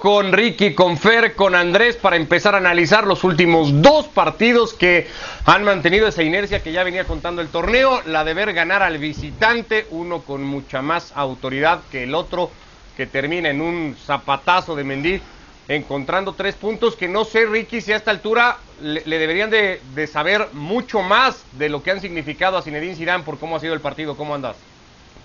con Ricky, con Fer, con Andrés para empezar a analizar los últimos dos partidos que han mantenido esa inercia que ya venía contando el torneo, la de ver ganar al visitante, uno con mucha más autoridad que el otro que termina en un zapatazo de Mendy encontrando tres puntos que no sé Ricky si a esta altura le, deberían de, saber mucho más de lo que han significado a Zinedine Zidane por cómo ha sido el partido, ¿cómo andas?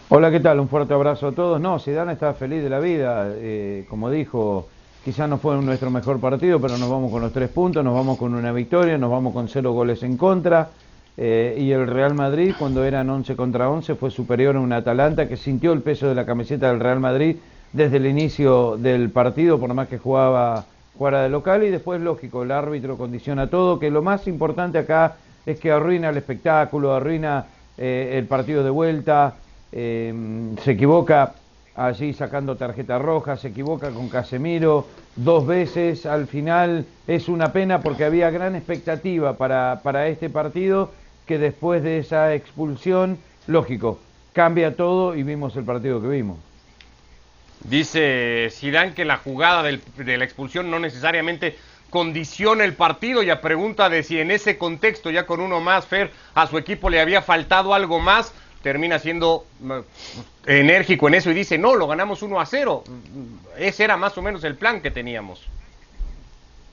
Hola, ¿qué tal? Un fuerte abrazo a todos. No, Zidane está feliz de la vida. Eh, como dijo, quizás no fue nuestro mejor partido, pero nos vamos con los tres puntos, nos vamos con una victoria, nos vamos con cero goles en contra. Eh, y el Real Madrid, cuando eran 11 contra 11, fue superior a un Atalanta que sintió el peso de la camiseta del Real Madrid desde el inicio del partido, por más que jugaba fuera de local. Y después, lógico, el árbitro condiciona todo, que lo más importante acá es que arruina el espectáculo, arruina eh, el partido de vuelta. Em, se equivoca allí sacando tarjeta roja, se equivoca con Casemiro dos veces, al final es una pena porque había gran expectativa para, para este partido que después de esa expulsión, lógico, cambia todo y vimos el partido que vimos. Dice Zidane que la jugada de la expulsión no necesariamente condiciona el partido y a pregunta de si en ese contexto, ya con uno más, Fer, a su equipo le había faltado algo más, termina siendo mm, enérgico en eso y dice, no, lo ganamos 1 a 0. Ese era más o menos el plan que teníamos.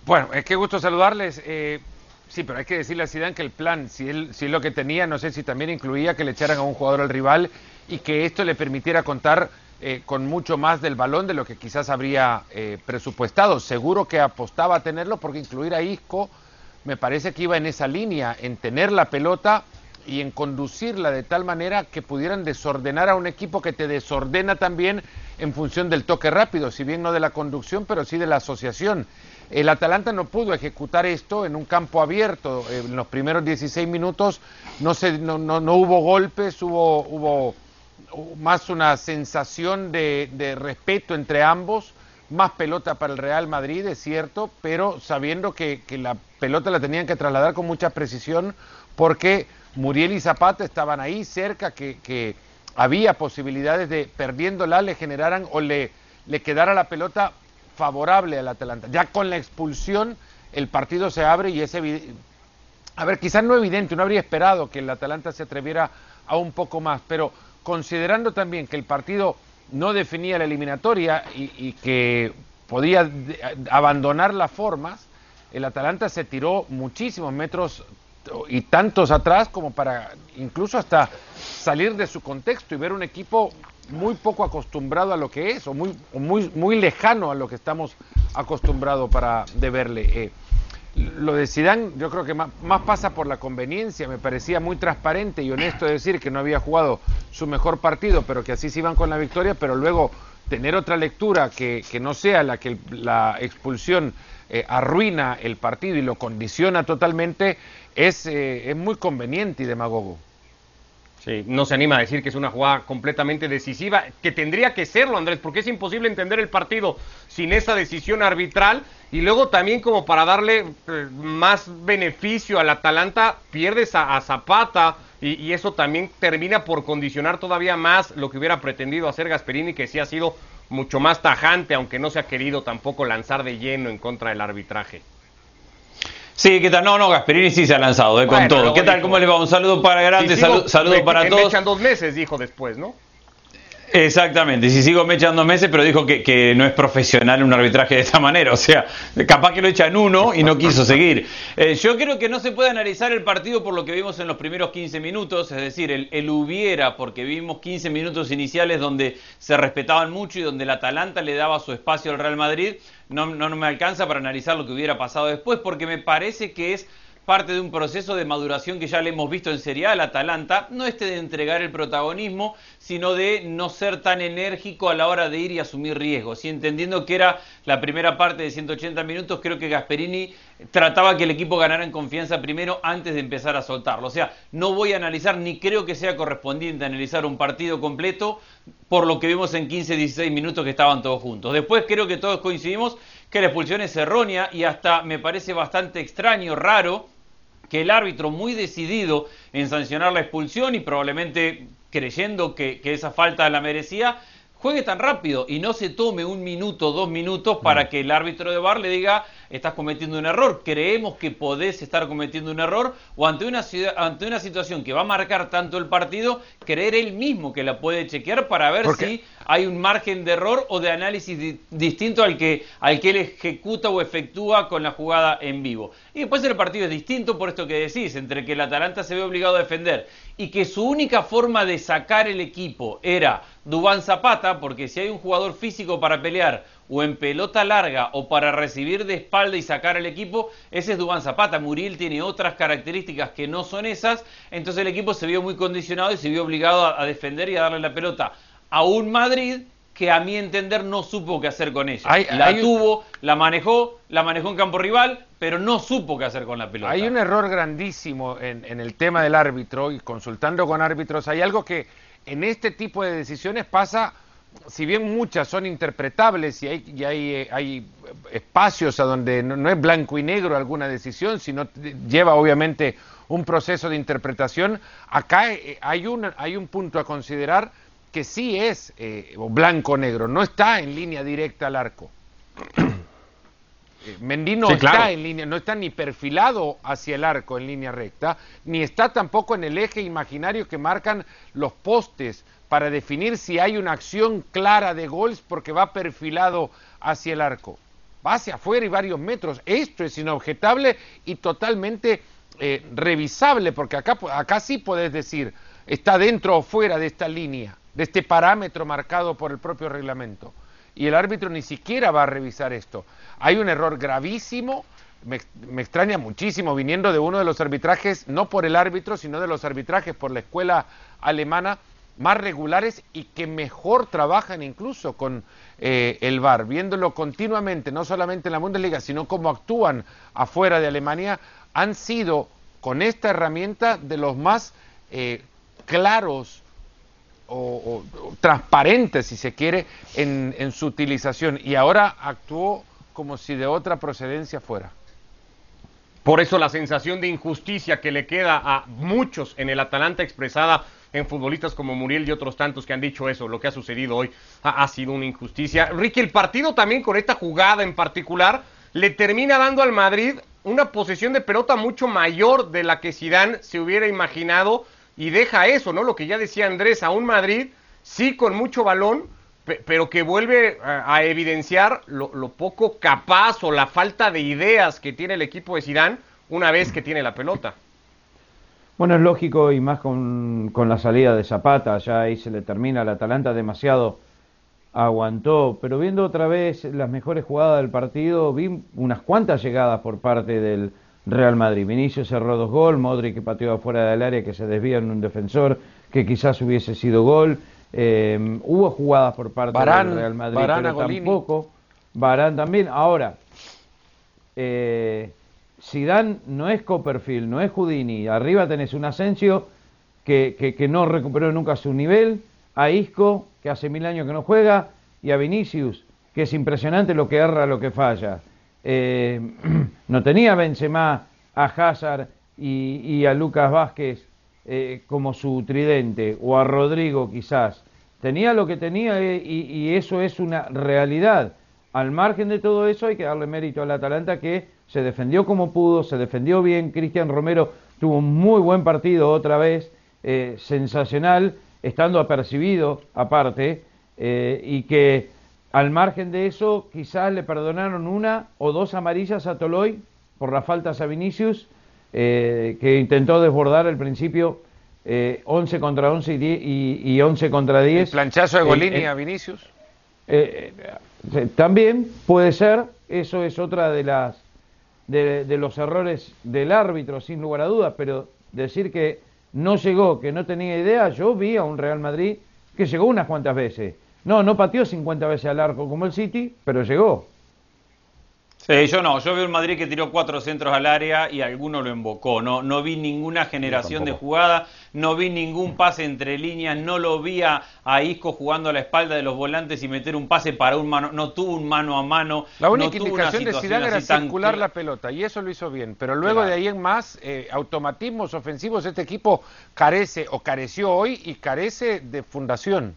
Bueno, es que gusto saludarles. Eh, sí, pero hay que decirle a Zidane que el plan, si él, si lo que tenía, no sé si también incluía que le echaran a un jugador al rival y que esto le permitiera contar eh, con mucho más del balón de lo que quizás habría eh, presupuestado. Seguro que apostaba a tenerlo porque incluir a Isco me parece que iba en esa línea, en tener la pelota y en conducirla de tal manera que pudieran desordenar a un equipo que te desordena también en función del toque rápido, si bien no de la conducción, pero sí de la asociación. El Atalanta no pudo ejecutar esto en un campo abierto. En los primeros 16 minutos no, se, no, no, hubo golpes, hubo, hubo más una sensación de, de respeto entre ambos, más pelota para el Real Madrid, es cierto, pero sabiendo que, que la pelota la tenían que trasladar con mucha precisión porque Muriel y Zapata estaban ahí cerca, que, había posibilidades de, perdiéndola, le generaran o le, le quedara la pelota favorable al Atalanta. Ya con la expulsión, el partido se abre y es evidente. A ver, quizás no evidente, no habría esperado que el Atalanta se atreviera a un poco más, pero considerando también que el partido no definía la eliminatoria y, y que podía abandonar las formas, el Atalanta se tiró muchísimos metros y tantos atrás como para incluso hasta salir de su contexto y ver un equipo muy poco acostumbrado a lo que es o muy, muy, muy lejano a lo que estamos acostumbrados para de verle. Eh, lo de Zidane yo creo que más, pasa por la conveniencia, me parecía muy transparente y honesto decir que no había jugado su mejor partido, pero que así se iban con la victoria, pero luego tener otra lectura que, que no sea la que la expulsión eh, arruina el partido y lo condiciona totalmente, es, eh, es muy conveniente y demagogo. Sí, no se anima a decir que es una jugada completamente decisiva, que tendría que serlo, Andrés, porque es imposible entender el partido sin esa decisión arbitral. Y luego también como para darle eh, más beneficio al Atalanta, pierdes a, Zapata y, y, eso también termina por condicionar todavía más lo que hubiera pretendido hacer Gasperini, que sí ha sido mucho más tajante, aunque no se ha querido tampoco lanzar de lleno en contra del arbitraje. Sí, ¿qué tal? No, no, Gasperini sí se ha lanzado, eh, con todo. ¿Qué tal? ¿Cómo le va? Un saludo para Grande, saludo para todos. Me echan dos meses, dijo después, ¿no? Exactamente, si sigo me echando meses, pero dijo que, no es profesional un arbitraje de esta manera, o sea, capaz que lo echan uno y no quiso seguir. Eh, yo creo que no se puede analizar el partido por lo que vimos en los primeros 15 minutos, es decir, el, hubiera, porque vimos 15 minutos iniciales donde se respetaban mucho y donde el Atalanta le daba su espacio al Real Madrid, no, no me alcanza para analizar lo que hubiera pasado después, porque me parece que es parte de un proceso de maduración que ya le hemos visto en Serial Atalanta, no este de entregar el protagonismo, sino de no ser tan enérgico a la hora de ir y asumir riesgos. Y entendiendo que era la primera parte de 180 minutos, creo que Gasperini trataba que el equipo ganara en confianza primero antes de empezar a soltarlo. O sea, no voy a analizar, ni creo que sea correspondiente analizar un partido completo por lo que vimos en 15, 16 minutos que estaban todos juntos. Después creo que todos coincidimos que la expulsión es errónea y hasta me parece bastante extraño, raro, que el árbitro muy decidido en sancionar la expulsión y probablemente creyendo que, esa falta la merecía, juegue tan rápido y no se tome un minuto, dos minutos para que el árbitro de bar le diga estás cometiendo un error, creemos que podés estar cometiendo un error o ante una, ante una situación que va a marcar tanto el partido, creer él mismo que la puede chequear para ver si hay un margen de error o de análisis distinto al que, al que él ejecuta o efectúa con la jugada en vivo. Y después el partido es distinto por esto que decís, entre que el Atalanta se ve obligado a defender y que su única forma de sacar el equipo era Dubán Zapata, porque si hay un jugador físico para pelear o en pelota larga o para recibir de espalda y sacar al equipo, ese es Dubán Zapata. Muriel tiene otras características que no son esas, entonces el equipo se vio muy condicionado y se vio obligado a, defender y a darle la pelota a un Madrid que a mi entender no supo qué hacer con ella. la tuvo, la manejó, la manejó en campo rival, pero no supo qué hacer con la pelota. Hay un error grandísimo en, en el tema del árbitro y consultando con árbitros, hay algo que en este tipo de decisiones pasa si bien muchas son interpretables y hay, hay, hay espacios a donde no, es blanco y negro alguna decisión, sino lleva obviamente un proceso de interpretación, acá eh, hay un, hay un punto a considerar que sí es eh, blanco o negro, no está en línea directa al arco. Eh, Mendy no está en línea, no está ni perfilado hacia el arco en línea recta, ni está tampoco en el eje imaginario que marcan los postes para definir si hay una acción clara de gols porque va perfilado hacia el arco. Va hacia afuera y varios metros. Esto es inobjetable y totalmente eh, revisable, porque acá, acá sí podés decir, está dentro o fuera de esta línea, de este parámetro marcado por el propio reglamento. Y el árbitro ni siquiera va a revisar esto. Hay un error gravísimo, me, me, extraña muchísimo viniendo de uno de los arbitrajes, no por el árbitro, sino de los arbitrajes por la escuela alemana, más regulares y que mejor trabajan incluso con eh, el VAR, viéndolo continuamente, no solamente en la Bundesliga, sino cómo actúan afuera de Alemania, han sido con esta herramienta de los más eh, claros o, transparentes, si se quiere, en, en su utilización. Y ahora actuó como si de otra procedencia fuera. Por eso la sensación de injusticia que le queda a muchos en el Atalanta expresada en futbolistas como Muriel y otros tantos que han dicho eso, lo que ha sucedido hoy ha, sido una injusticia. Ricky, el partido también con esta jugada en particular le termina dando al Madrid una posesión de pelota mucho mayor de la que Zidane se hubiera imaginado y deja eso, ¿no? Lo que ya decía Andrés, a un Madrid sí con mucho balón, pero que vuelve a, evidenciar lo, poco capaz o la falta de ideas que tiene el equipo de Zidane una vez que tiene la pelota. Bueno, es lógico y más con, la salida de Zapata, ya ahí se le termina, el Atalanta demasiado aguantó, pero viendo otra vez las mejores jugadas del partido, vi unas cuantas llegadas por parte del Real Madrid. Vinicius cerró dos gol, Modric que pateó afuera del área que se desvía en un defensor que quizás hubiese sido gol. Eh, hubo jugadas por parte del Real Madrid, pero tampoco. Barán también. Ahora, eh, Zidane no es Copperfield, no es Houdini. Arriba tenés un Asensio que, que, no recuperó nunca su nivel, a Isco, que hace mil años que no juega, y a Vinicius, que es impresionante lo que erra, lo que falla. Eh, no tenía Benzema, a Hazard y, a Lucas Vázquez eh, como su tridente, o a Rodrigo quizás. Tenía lo que tenía eh, y, eso es una realidad. Al margen de todo eso hay que darle mérito al Atalanta que se defendió como pudo, se defendió bien. Cristian Romero tuvo un muy buen partido otra vez, eh, sensacional, estando apercibido aparte, y que al margen de eso quizás le perdonaron una o dos amarillas a Toloy por las faltas a Vinicius, eh, que intentó desbordar al principio 11 contra 11 y, y, 11 contra 10. ¿El planchazo de Golini a Vinicius? también puede ser, eso es otra de las de, los errores del árbitro, sin lugar a dudas, pero decir que no llegó, que no tenía idea, yo vi a un Real Madrid que llegó unas cuantas veces. No, no pateó 50 veces al arco como el City, pero llegó. Sí, yo no, yo veo un Madrid que tiró cuatro centros al área y alguno lo invocó. No, no vi ninguna generación de jugada, no vi ningún pase entre líneas, no lo vi a, Isco jugando a la espalda de los volantes y meter un pase para un mano, no tuvo un mano a mano. La única indicación de Zidane era circular la pelota y eso lo hizo bien, pero luego de ahí en más, eh, automatismos ofensivos, este equipo carece o careció hoy y carece de fundación.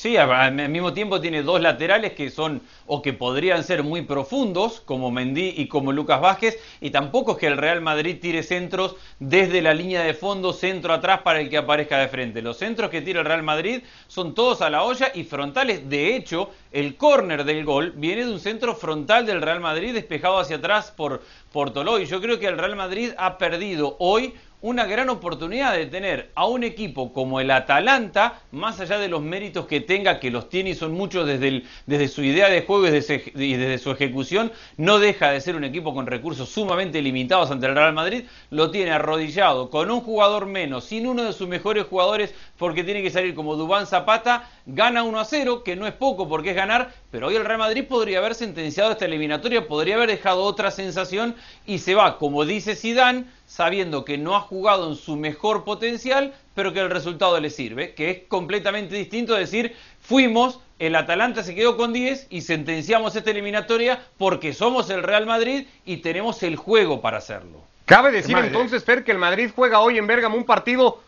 Sí, al mismo tiempo tiene dos laterales que son o que podrían ser muy profundos, como Mendy y como Lucas Vázquez, y tampoco es que el Real Madrid tire centros desde la línea de fondo, centro atrás para el que aparezca de frente. Los centros que tira el Real Madrid son todos a la olla y frontales. De hecho, el córner del gol viene de un centro frontal del Real Madrid despejado hacia atrás por, por Y Yo creo que el Real Madrid ha perdido hoy una gran oportunidad de tener a un equipo como el Atalanta, más allá de los méritos que tenga, que los tiene y son muchos desde, desde su idea de juego y desde, su ejecución, no deja de ser un equipo con recursos sumamente limitados ante el Real Madrid, lo tiene arrodillado con un jugador menos, sin uno de sus mejores jugadores, porque tiene que salir como Dubán Zapata, gana 1 a 0, que no es poco porque es ganar, pero hoy el Real Madrid podría haber sentenciado esta eliminatoria, podría haber dejado otra sensación y se va, como dice Sidán, sabiendo que no ha jugado en su mejor potencial, pero que el resultado le sirve, que es completamente distinto a decir, fuimos, el Atalanta se quedó con 10 y sentenciamos esta eliminatoria porque somos el Real Madrid y tenemos el juego para hacerlo. Cabe decir entonces, Fer, que el Madrid juega hoy en Bérgamo un partido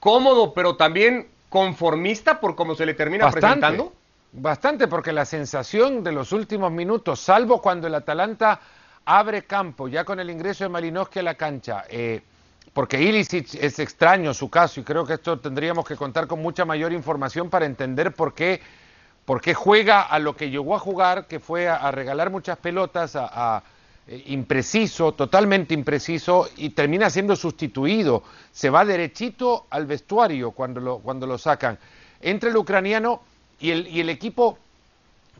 cómodo, pero también conformista por cómo se le termina presentando. Bastante, porque la sensación de los últimos minutos, salvo cuando el Atalanta abre campo ya con el ingreso de Malinowski a la cancha, eh, porque Ilicic es extraño su caso y creo que esto tendríamos que contar con mucha mayor información para entender por qué, por qué juega a lo que llegó a jugar, que fue a, regalar muchas pelotas, a, eh, impreciso, totalmente impreciso y termina siendo sustituido. Se va derechito al vestuario cuando lo, cuando lo sacan. Entre el ucraniano y el, y el equipo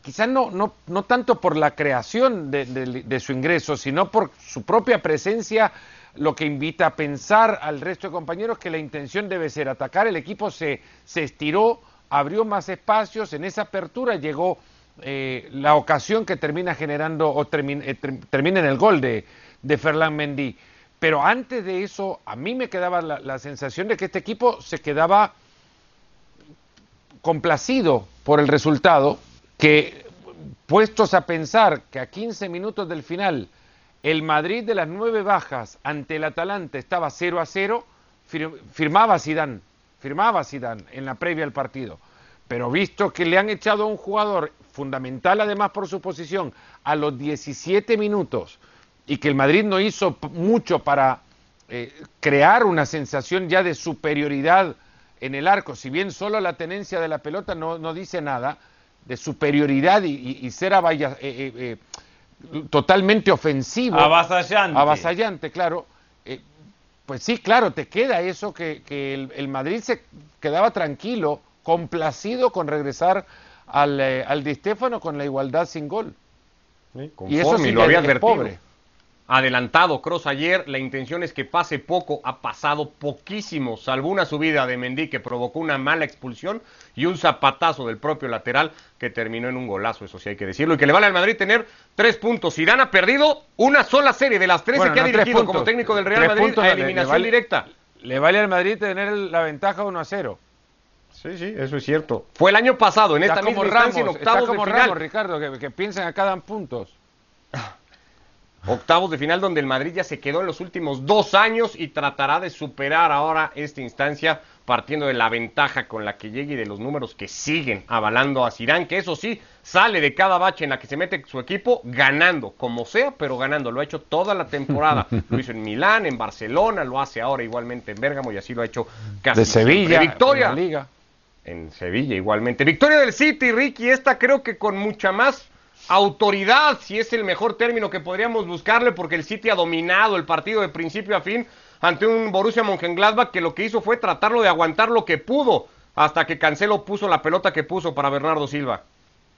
quizás no, no, no tanto por la creación de, su ingreso, sino por su propia presencia, lo que invita a pensar al resto de compañeros que la intención debe ser atacar. El equipo se, se estiró, abrió más espacios, en esa apertura llegó eh, la ocasión que termina generando o eh, termina en el gol de, de Ferland Mendy. Pero antes de eso, a mí me quedaba la, la sensación de que este equipo se quedaba complacido por el resultado, que puestos a pensar que a 15 minutos del final el Madrid de las nueve bajas ante el Atalanta estaba 0 a 0, firmaba Zidane, firmaba Zidane en la previa al partido. Pero visto que le han echado a un jugador fundamental además por su posición a los 17 minutos y que el Madrid no hizo mucho para eh, crear una sensación ya de superioridad en el arco, si bien solo la tenencia de la pelota no, dice nada, de superioridad y, ser eh, eh, eh, totalmente ofensivo. Avasallante. Avasallante, claro. pues sí, claro, te queda eso que, el, el, Madrid se quedaba tranquilo, complacido con regresar al, al Di Stéfano con la igualdad sin gol. y eso sí lo había advertido. Pobre adelantado Cross ayer. La intención es que pase poco. Ha pasado poquísimo, salvo una subida de Mendy que provocó una mala expulsión y un zapatazo del propio lateral que terminó en un golazo, eso sí hay que decirlo. Y que le vale al Madrid tener tres puntos. Irán ha perdido una sola serie de las 13 que ha dirigido como técnico del Real Madrid a eliminación directa. Le vale al Madrid tener la ventaja 1 a 0. Sí, sí, eso es cierto. Fue el año pasado, en esta misma instancia, en octavos como de final. Ricardo, que, que piensan acá dan puntos. Octavos de final donde el Madrid ya se quedó en los últimos dos años y tratará de superar ahora esta instancia partiendo de la ventaja con la que llegue y de los números que siguen avalando a Zidane, que eso sí, sale de cada bache en la que se mete su equipo ganando, como sea, pero ganando. Lo ha hecho toda la temporada. Lo hizo en Milán, en Barcelona, lo hace ahora igualmente en Bérgamo y así lo ha hecho casi de Sevilla, Victoria. En Liga. En Sevilla igualmente. Victoria del City, Ricky, esta creo que con mucha más autoridad, si es el mejor término que podríamos buscarle, porque el City ha dominado el partido de principio a fin ante un Borussia Mönchengladbach que lo que hizo fue tratarlo de aguantar lo que pudo hasta que Cancelo puso la pelota que puso para Bernardo Silva.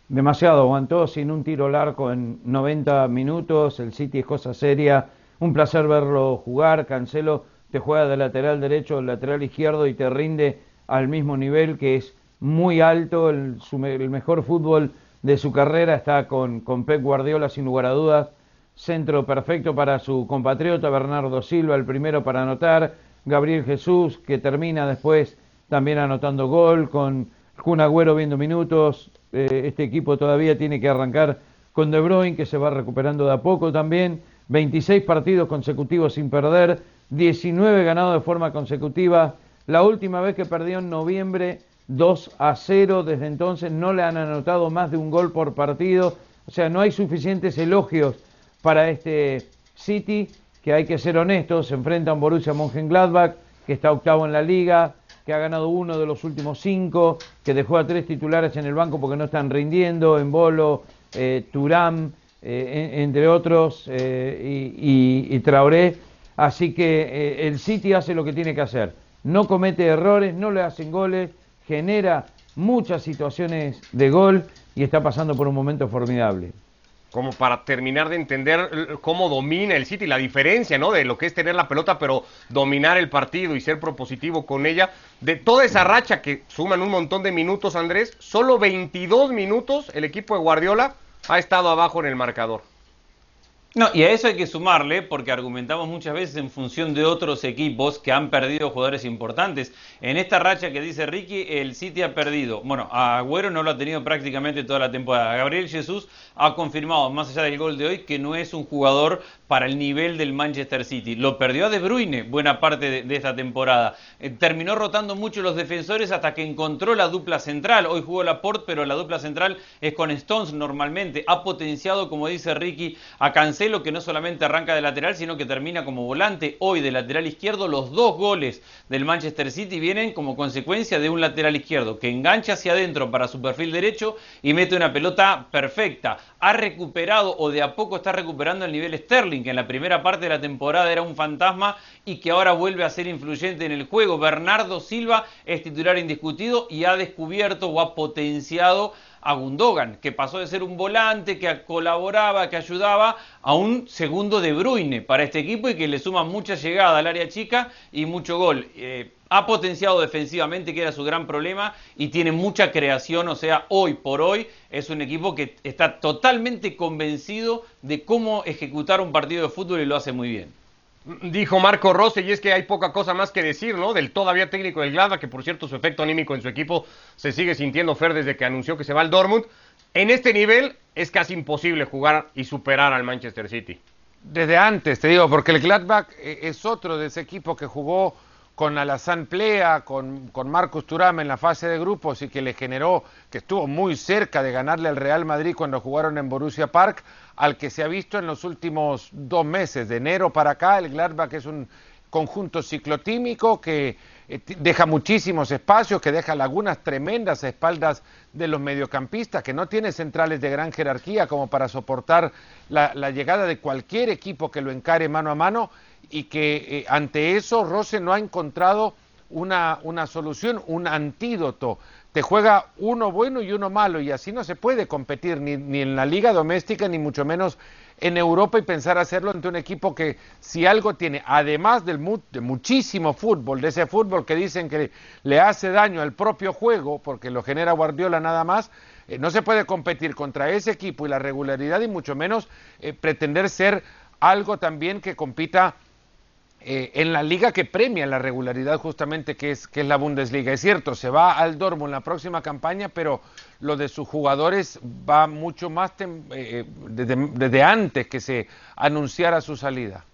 Demasiado aguantó sin un tiro largo en 90 minutos, el City es cosa seria, un placer verlo jugar, Cancelo te juega de lateral derecho, lateral izquierdo y te rinde al mismo nivel que es muy alto, el mejor fútbol de su carrera, está con, con Pep Guardiola sin lugar a dudas, centro perfecto para su compatriota Bernardo Silva, el primero para anotar, Gabriel Jesús, que termina después también anotando gol, con Kun Agüero viendo minutos, eh, este equipo todavía tiene que arrancar con De Bruyne, que se va recuperando de a poco también, 26 partidos consecutivos sin perder, 19 ganados de forma consecutiva, la última vez que perdió en noviembre 2 a 0 desde entonces, no le han anotado más de un gol por partido, o sea, no hay suficientes elogios para este City, que hay que ser honestos, se enfrenta a un Borussia Mönchengladbach, que está octavo en la liga, que ha ganado uno de los últimos cinco, que dejó a tres titulares en el banco porque no están rindiendo, en Bolo, eh, eh, entre otros, eh, y, y, Traoré. Así que eh, el City hace lo que tiene que hacer. No comete errores, no le hacen goles, genera muchas situaciones de gol y está pasando por un momento formidable como para terminar de entender cómo domina el City, la diferencia, ¿no? De lo que es tener la pelota, pero dominar el partido y ser propositivo con ella. De toda esa racha que suman un montón de minutos, Andrés, solo 22 minutos el equipo de Guardiola ha estado abajo en el marcador. No, y a eso hay que sumarle, porque argumentamos muchas veces en función de otros equipos que han perdido jugadores importantes. En esta racha que dice Ricky, el City ha perdido. Bueno, a Agüero no lo ha tenido prácticamente toda la temporada. Gabriel Jesús ha confirmado, más allá del gol de hoy, que no es un jugador para el nivel del Manchester City. Lo perdió a De Bruyne buena parte de, esta temporada. Eh, terminó rotando mucho los defensores hasta que encontró la dupla central. Hoy jugó Laporte, pero la dupla central es con Stones normalmente. Ha potenciado, como dice Ricky, a Cancelo, que no solamente arranca de lateral, sino que termina como volante. Hoy de lateral izquierdo, los dos goles del Manchester City vienen como consecuencia de un lateral izquierdo que engancha hacia adentro para su perfil derecho y mete una pelota perfecta. Ha recuperado o de a poco está recuperando el nivel Sterling que en la primera parte de la temporada era un fantasma y que ahora vuelve a ser influyente en el juego. Bernardo Silva es titular indiscutido y ha descubierto o ha potenciado a Gundogan, que pasó de ser un volante que colaboraba, que ayudaba, a un segundo de Bruyne para este equipo y que le suma mucha llegada al área chica y mucho gol. Eh, ha potenciado defensivamente, que era su gran problema, y tiene mucha creación, o sea, hoy por hoy es un equipo que está totalmente convencido de cómo ejecutar un partido de fútbol y lo hace muy bien. Dijo Marco Rose, y es que hay poca cosa más que decir, ¿no? Del todavía técnico del Glada, que por cierto su efecto anímico en su equipo se sigue sintiendo Fer desde que anunció que se va al Dortmund. En este nivel es casi imposible jugar y superar al Manchester City. Desde antes, te digo, porque el Gladbach eh, es otro de ese equipo que jugó con Alassane Plea, con, con Marcus Thuram en la fase de grupos y que le generó, que estuvo muy cerca de ganarle al Real Madrid cuando jugaron en Borussia Park, al que se ha visto en los últimos dos meses, de enero para acá, el Gladbach es un conjunto ciclotímico que deja muchísimos espacios, que deja lagunas tremendas a espaldas de los mediocampistas, que no tiene centrales de gran jerarquía como para soportar la, la llegada de cualquier equipo que lo encare mano a mano y que eh, ante eso Rose no ha encontrado una, una solución, un antídoto. Te juega uno bueno y uno malo y así no se puede competir ni, ni en la liga doméstica ni mucho menos en Europa y pensar hacerlo ante un equipo que si algo tiene, además del de muchísimo fútbol, de ese fútbol que dicen que le hace daño al propio juego, porque lo genera Guardiola nada más, eh, no se puede competir contra ese equipo y la regularidad y mucho menos eh, pretender ser algo también que compita eh, en la liga que premia la regularidad justamente que es, que es la Bundesliga. Es cierto, se va al Dortmund la próxima campaña, pero lo de sus jugadores va mucho más eh, desde, desde antes que se anunciara su salida.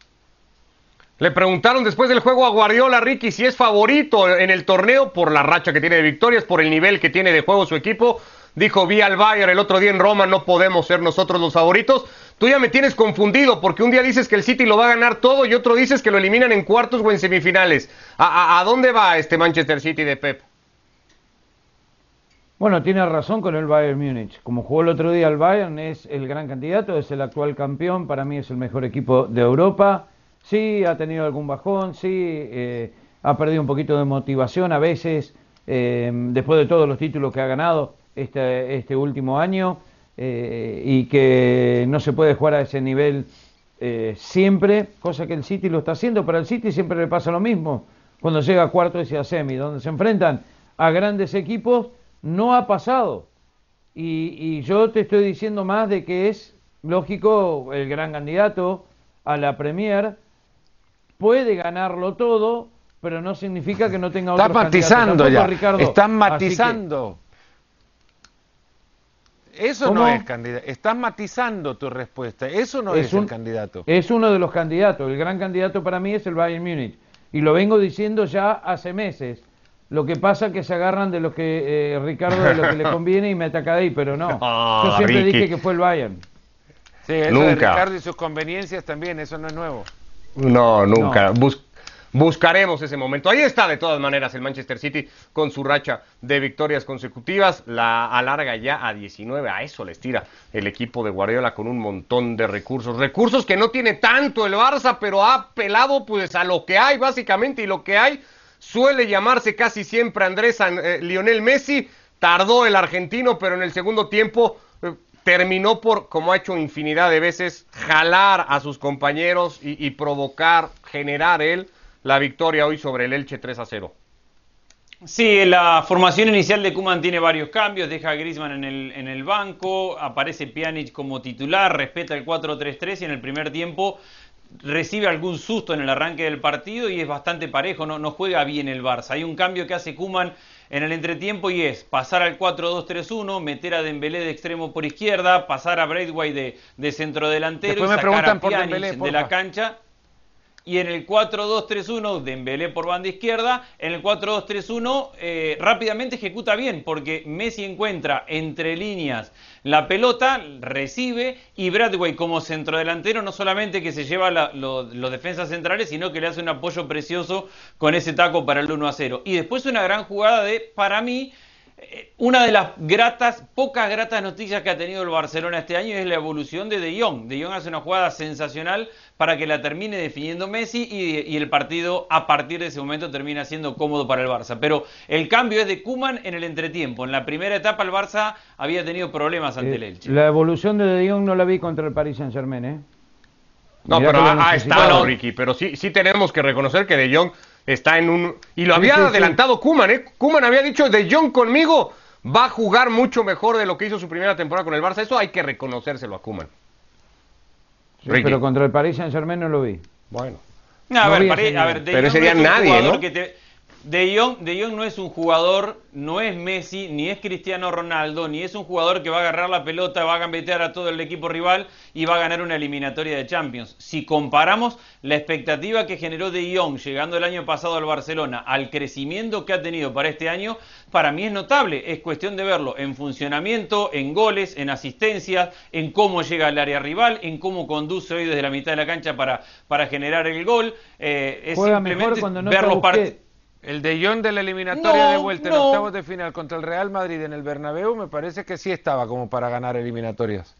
Le preguntaron después del juego a Guardiola, Ricky, si es favorito en el torneo por la racha que tiene de victorias, por el nivel que tiene de juego su equipo. Dijo, vi al Bayern el otro día en Roma, no podemos ser nosotros los favoritos. Tú ya me tienes confundido porque un día dices que el City lo va a ganar todo y otro dices que lo eliminan en cuartos o en semifinales. ¿A, dónde va este Manchester City de Pep? Bueno, tiene razón con el Bayern Múnich. Como jugó el otro día el Bayern, es el gran candidato, es el actual campeón, para mí es el mejor equipo de Europa. Sí, ha tenido algún bajón, sí, eh, ha perdido un poquito de motivación a veces, eh, después de todos los títulos que ha ganado este, este último año. Eh, y que no se puede jugar a ese nivel eh, siempre, cosa que el City lo está haciendo, pero al City siempre le pasa lo mismo. Cuando llega a cuartos y a semi, donde se enfrentan a grandes equipos, no ha pasado. Y, y yo te estoy diciendo más de que es lógico el gran candidato a la Premier, puede ganarlo todo, pero no significa que no tenga otros Estás matizando ya. Están matizando. Eso no es candidato. Estás matizando tu respuesta. Eso no es, un, el candidato. Es uno de los candidatos. El gran candidato para mí es el Bayern Múnich. Y lo vengo diciendo ya hace meses. Lo que pasa es que se agarran de lo que eh, Ricardo de lo que le conviene y me ataca de ahí, pero no. Yo siempre Ricky. dije que fue el Bayern. Sí, eso de. Ricardo y sus conveniencias también, eso no es nuevo. No, nunca. Bus- buscaremos ese momento. Ahí está, de todas maneras, el Manchester City con su racha de victorias consecutivas. La alarga ya a 19. A eso les tira el equipo de Guardiola con un montón de recursos. Recursos que no tiene tanto el Barça, pero ha pelado pues a lo que hay, básicamente. Y lo que hay suele llamarse casi siempre Andrés An- eh, Lionel Messi. Tardó el argentino, pero en el segundo tiempo eh, terminó por, como ha hecho infinidad de veces, jalar a sus compañeros y, y provocar, generar él la victoria hoy sobre el Elche 3 a 0. Sí, la formación inicial de Kuman tiene varios cambios, deja a Griezmann en el, en el banco, aparece Pjanic como titular, respeta el 4-3-3 y en el primer tiempo recibe algún susto en el arranque del partido y es bastante parejo, no, no juega bien el Barça. Hay un cambio que hace Kuman en el entretiempo y es pasar al 4-2-3-1, meter a Dembélé de extremo por izquierda, pasar a Braithwaite de, de centrodelantero Después y me sacar preguntan a por Pjanic Dembélé, de la cancha y en el 4-2-3-1, Dembélé por banda izquierda. En el 4-2-3-1, eh, rápidamente ejecuta bien, porque Messi encuentra entre líneas la pelota, recibe, y Bradway como centrodelantero, no solamente que se lleva los defensas centrales, sino que le hace un apoyo precioso con ese taco para el 1-0. Y después una gran jugada de, para mí, eh, una de las gratas, pocas gratas noticias que ha tenido el Barcelona este año es la evolución de De Jong. De Jong hace una jugada sensacional para que la termine definiendo Messi y, y el partido a partir de ese momento termina siendo cómodo para el Barça. Pero el cambio es de Kuman en el entretiempo. En la primera etapa el Barça había tenido problemas ante el Eh, Elche. la evolución de De Jong no la vi contra el Paris Saint Germain, ¿eh? No, Mirá pero estado, Bueno. Ricky. Pero sí, sí tenemos que reconocer que De Jong está en un... Y lo había sí, sí. adelantado Kuman, ¿eh? Kuman había dicho, De Jong conmigo va a jugar mucho mejor de lo que hizo su primera temporada con el Barça. Eso hay que reconocérselo a Kuman. Sí, pero contra el Paris Saint Germain no lo vi. Bueno. No, a No ver, pare- a ver, De Pero un nadie, ¿no? que te- De Jong, De Jong no es un jugador, no es Messi, ni es Cristiano Ronaldo, ni es un jugador que va a agarrar la pelota, va a gambetear a todo el equipo rival y va a ganar una eliminatoria de Champions. Si comparamos la expectativa que generó De Jong llegando el año pasado al Barcelona al crecimiento que ha tenido para este año, para mí es notable. Es cuestión de verlo en funcionamiento, en goles, en asistencias, en cómo llega al área rival, en cómo conduce hoy desde la mitad de la cancha para, para generar el gol. Eh, es Juega simplemente mejor cuando no ver los. El de Jong de la eliminatoria No, de vuelta en no. octavos de final contra el Real Madrid en el Bernabéu me parece que sí estaba como para ganar eliminatorias.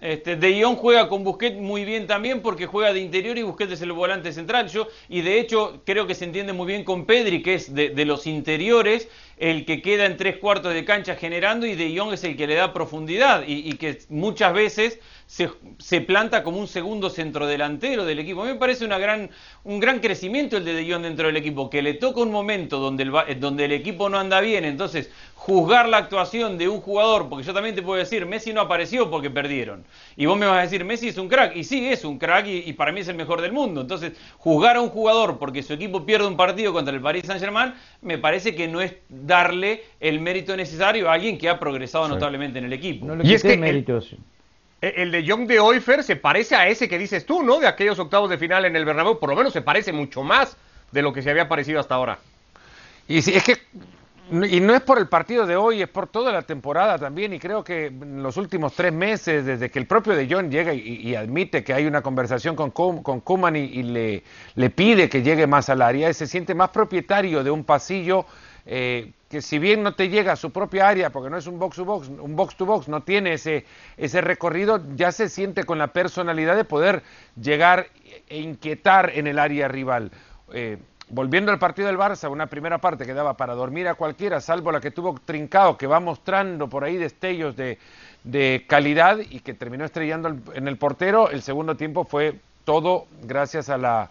Este, de Jong juega con Busquets muy bien también porque juega de interior y Busquets es el volante central. Yo, y de hecho creo que se entiende muy bien con Pedri, que es de, de los interiores el que queda en tres cuartos de cancha generando y De Jong es el que le da profundidad y, y que muchas veces se, se planta como un segundo centrodelantero del equipo. A mí me parece una gran, un gran crecimiento el de De Jong dentro del equipo, que le toca un momento donde el, va- donde el equipo no anda bien, entonces juzgar la actuación de un jugador, porque yo también te puedo decir, Messi no apareció porque perdieron. Y vos me vas a decir, Messi es un crack, y sí, es un crack, y, y para mí es el mejor del mundo. Entonces, juzgar a un jugador porque su equipo pierde un partido contra el Paris Saint Germain, me parece que no es darle el mérito necesario a alguien que ha progresado notablemente en el equipo. No le Y es que méritos. El de Jong de hoy, Fer, se parece a ese que dices tú, ¿no? De aquellos octavos de final en el Bernabéu. Por lo menos se parece mucho más de lo que se había parecido hasta ahora. Y sí, es que y no es por el partido de hoy, es por toda la temporada también. Y creo que en los últimos tres meses, desde que el propio De Jong llega y, admite que hay una conversación con, con Koeman y, y le, le pide que llegue más al área, se siente más propietario de un pasillo eh, que si bien no te llega a su propia área, porque no es un box to box, un box to box, no tiene ese, ese recorrido, ya se siente con la personalidad de poder llegar e inquietar en el área rival. Eh, volviendo al partido del Barça, una primera parte que daba para dormir a cualquiera, salvo la que tuvo Trincado, que va mostrando por ahí destellos de, de calidad y que terminó estrellando el- en el portero, el segundo tiempo fue todo gracias a, la,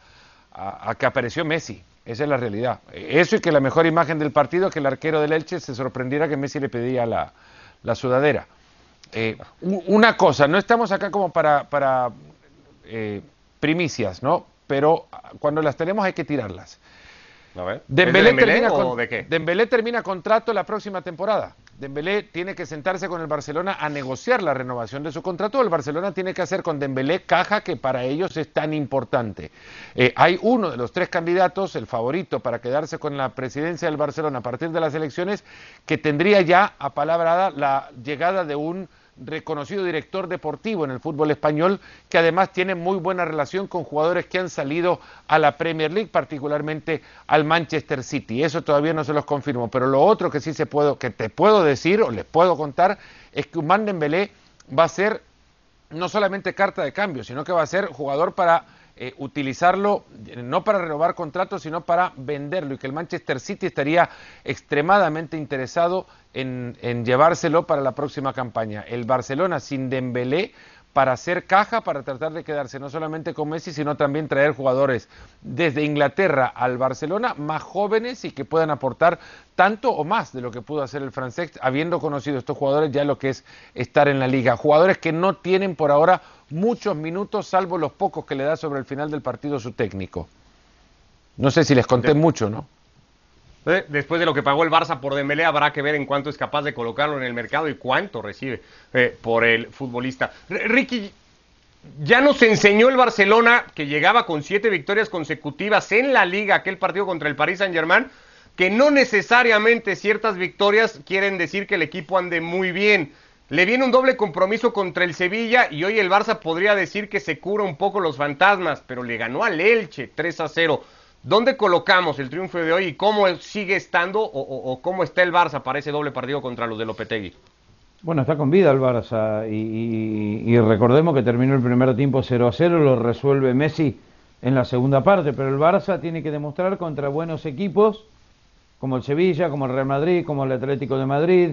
a que apareció Messi. Esa es la realidad. Eso y que la mejor imagen del partido es que el arquero del Elche se sorprendiera que Messi le pedía la, sudadera. Eh, una cosa, no estamos acá como para, para eh, primicias, ¿no? Pero cuando las tenemos hay que tirarlas. A ver. Dembélé, ¿Es de termina o con- de qué? Dembélé termina contrato la próxima temporada. Dembélé tiene que sentarse con el Barcelona a negociar la renovación de su contrato. El Barcelona tiene que hacer con Dembélé caja que para ellos es tan importante. Eh, hay uno de los tres candidatos, el favorito para quedarse con la presidencia del Barcelona a partir de las elecciones, que tendría ya apalabrada la llegada de un reconocido director deportivo en el fútbol español, que además tiene muy buena relación con jugadores que han salido a la Premier League, particularmente al Manchester City. Eso todavía no se los confirmo, pero lo otro que sí se puedo, que te puedo decir o les puedo contar es que Ousmane Dembélé va a ser no solamente carta de cambio, sino que va a ser jugador para eh, utilizarlo no para renovar contratos, sino para venderlo y que el Manchester City estaría extremadamente interesado en, en llevárselo para la próxima campaña. El Barcelona sin Dembélé para hacer caja, para tratar de quedarse no solamente con Messi, sino también traer jugadores desde Inglaterra al Barcelona más jóvenes y que puedan aportar tanto o más de lo que pudo hacer el francés, habiendo conocido estos jugadores ya lo que es estar en la liga. Jugadores que no tienen por ahora muchos minutos, salvo los pocos que le da sobre el final del partido su técnico. No sé si les conté mucho, ¿no? Eh, Después de lo que pagó el Barça por Dembélé, habrá que ver en cuánto es capaz de colocarlo en el mercado y cuánto recibe eh, por el futbolista. Ricky, ya nos enseñó el Barcelona que llegaba con siete victorias consecutivas en la liga, aquel partido contra el Paris Saint-Germain, que no necesariamente ciertas victorias quieren decir que el equipo ande muy bien. Le viene un doble compromiso contra el Sevilla y hoy el Barça podría decir que se cura un poco los fantasmas, pero le ganó al Elche 3 a 0. ¿Dónde colocamos el triunfo de hoy y cómo sigue estando o, cómo está el Barça para ese doble partido contra los de Lopetegui? Bueno, está con vida el Barça y, y- y recordemos que terminó el primer tiempo 0 a 0, lo resuelve Messi en la segunda parte, pero el Barça tiene que demostrar contra buenos equipos como el Sevilla, como el Real Madrid, como el Atlético de Madrid,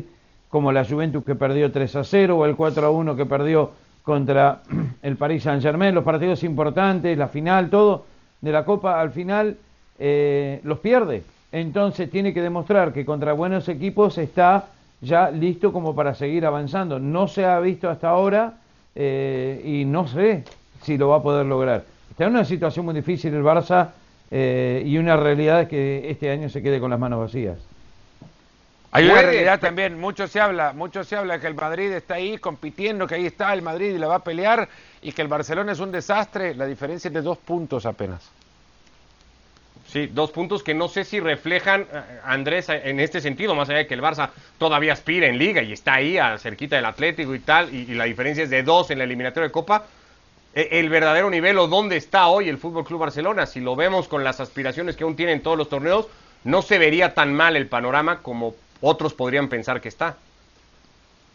como la Juventus que perdió 3 a 0 o el 4 a 1 que perdió contra el Paris Saint Germain, los partidos importantes, la final, todo de la Copa al final eh, los pierde. Entonces tiene que demostrar que contra buenos equipos está ya listo como para seguir avanzando. No se ha visto hasta ahora eh, y no sé si lo va a poder lograr. Está en una situación muy difícil el Barça eh, y una realidad es que este año se quede con las manos vacías. Hay una Puede, realidad también, mucho se habla, mucho se habla que el Madrid está ahí compitiendo, que ahí está el Madrid y la va a pelear y que el Barcelona es un desastre, la diferencia es de dos puntos apenas. Sí, dos puntos que no sé si reflejan, eh, Andrés, eh, en este sentido, más allá de que el Barça todavía aspira en liga y está ahí a cerquita del Atlético y tal, y, y la diferencia es de dos en la eliminatoria de Copa, eh, el verdadero nivel o dónde está hoy el Fútbol Club Barcelona, si lo vemos con las aspiraciones que aún tienen todos los torneos, no se vería tan mal el panorama como otros podrían pensar que está.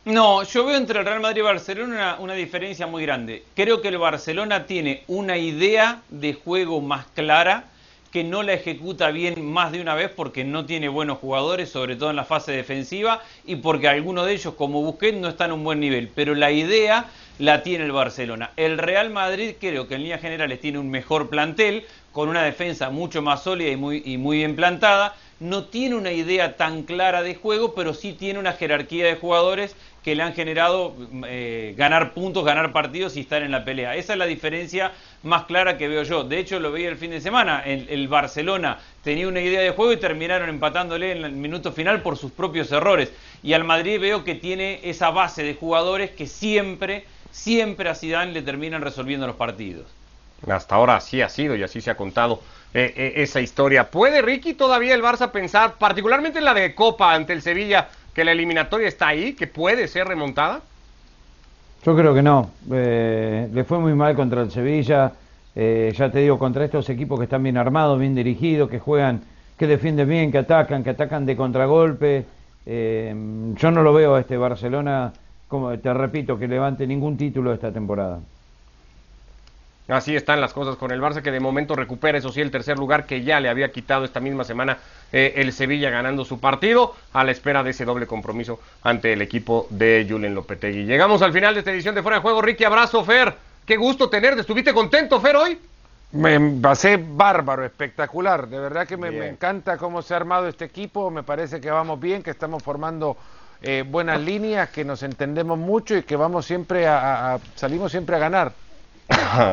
No, yo veo entre el Real Madrid y Barcelona una, diferencia muy grande. Creo que el Barcelona tiene una idea de juego más clara que no la ejecuta bien más de una vez porque no tiene buenos jugadores, sobre todo en la fase defensiva, y porque algunos de ellos, como Busquets, no están a un buen nivel. Pero la idea la tiene el Barcelona. El Real Madrid creo que en líneas generales tiene un mejor plantel, con una defensa mucho más sólida y muy bien plantada. No tiene una idea tan clara de juego, pero sí tiene una jerarquía de jugadores que le han generado eh, ganar puntos, ganar partidos y estar en la pelea. Esa es la diferencia más clara que veo yo. De hecho, lo veía el fin de semana. El, el Barcelona tenía una idea de juego y terminaron empatándole en el minuto final por sus propios errores. Y al Madrid veo que tiene esa base de jugadores que siempre, siempre a Zidane le terminan resolviendo los partidos. Hasta ahora así ha sido y así se ha contado eh, eh, esa historia. ¿Puede Ricky todavía el Barça pensar, particularmente en la de Copa ante el Sevilla, que la eliminatoria está ahí, que puede ser remontada? Yo creo que no. Eh, le fue muy mal contra el Sevilla. eh, ya te digo, contra estos equipos que están bien armados, bien dirigidos, que juegan, que defienden bien, que atacan, que atacan de contragolpe. Eh, yo no lo veo a este Barcelona, como te repito, que levante ningún título esta temporada. Así están las cosas con el Barça, que de momento recupera, eso sí, el tercer lugar que ya le había quitado esta misma semana eh, el Sevilla ganando su partido, a la espera de ese doble compromiso ante el equipo de Julen Lopetegui. Llegamos al final de esta edición de Fuera de Juego. Ricky, abrazo, Fer. Qué gusto tenerte. ¿Estuviste contento, Fer, hoy? Me pasé bárbaro, espectacular. De verdad que me, encanta cómo se ha armado este equipo. Me parece que vamos bien, que estamos formando eh, buenas líneas, que nos entendemos mucho y que vamos siempre a, a- a- salimos siempre a ganar.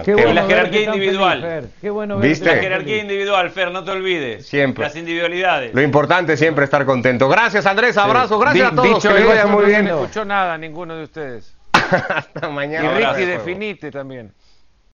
Qué la jerarquía individual. feliz. Qué bueno ¿Viste? La jerarquía individual, Fer, no te olvides. Siempre. Las individualidades. Lo importante es siempre estar contento. Gracias Andrés, abrazo, gracias a todos, dicho que vaya muy no bien. me escuchó nada ninguno de ustedes. Hasta Y mañana. Ricky, Abrazo. definite también.